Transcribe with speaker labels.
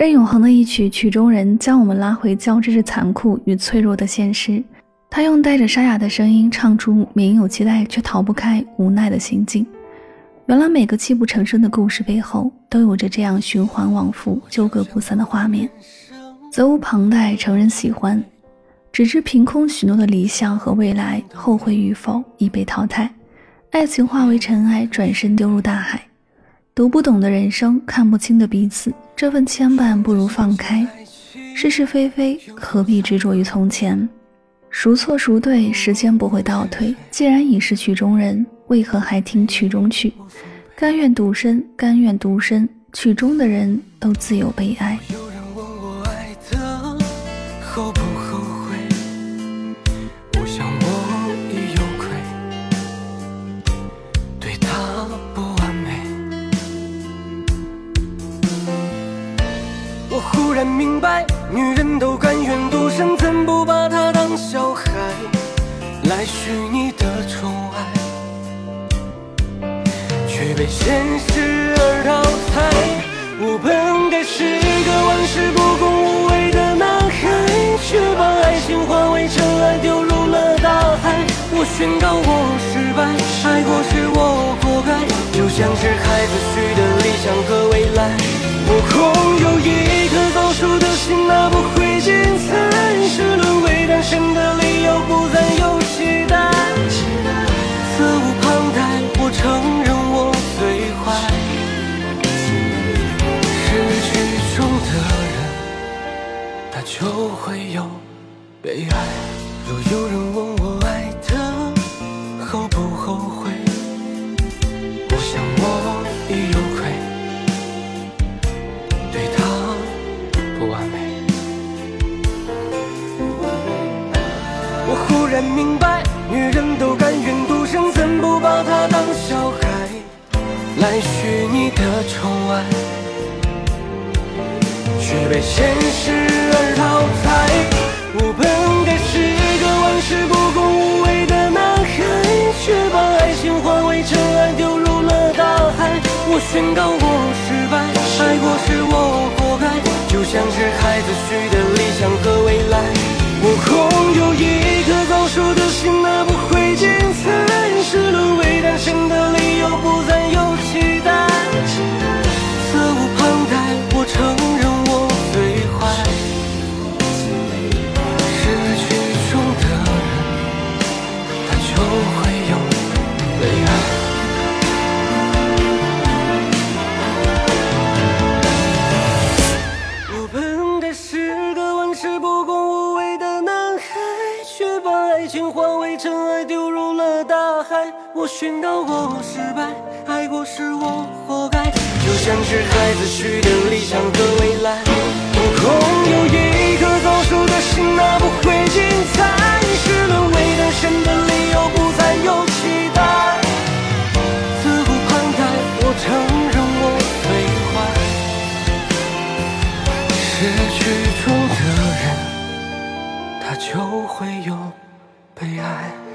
Speaker 1: 任永恒的一曲《曲中人》将我们拉回交织着残酷与脆弱的现实。他用带着沙哑的声音唱出明有期待却逃不开无奈的心境。原来每个泣不成声的故事背后，都有着这样循环往复、纠葛不散的画面。责无旁贷，成人喜欢，只知凭空许诺的理想和未来，后悔与否已被淘汰。爱情化为尘埃，转身丢入大海。读不懂的人生，看不清的彼此，这份牵绊不如放开。是是非非，何必执着于从前？孰错孰对，时间不会倒退。既然已是曲中人，为何还听曲中曲？甘愿独身，甘愿独身，曲中的人都自有悲哀。
Speaker 2: 然明白，女人都甘愿独身，怎不把她当小孩来许你的宠爱，却被现实而淘汰。我本该是个玩世不恭、无畏的男孩，却把爱情化为尘埃，丢入了大海。我宣告我失败，爱过是我活该，就像是孩子许的理想和未来，我就会有悲哀。若有人问我爱的后不后悔，我想我已有愧。对他不完美。我忽然明白，女人都甘愿独身，怎不把她当小孩来许你的宠爱，却被现实宣告我失败，爱过是我活该，就像是孩子许的理想和未来。我空有一爱情化为尘埃，丢入了大海。我宣告我失败，爱过是我活该。就像是孩子许的理想和未来。我空有一颗早熟的心，那不会精彩。是沦为单身的理由，不再有期待。责无旁贷，我承认我最坏。失去中的人，他就会有。悲哀。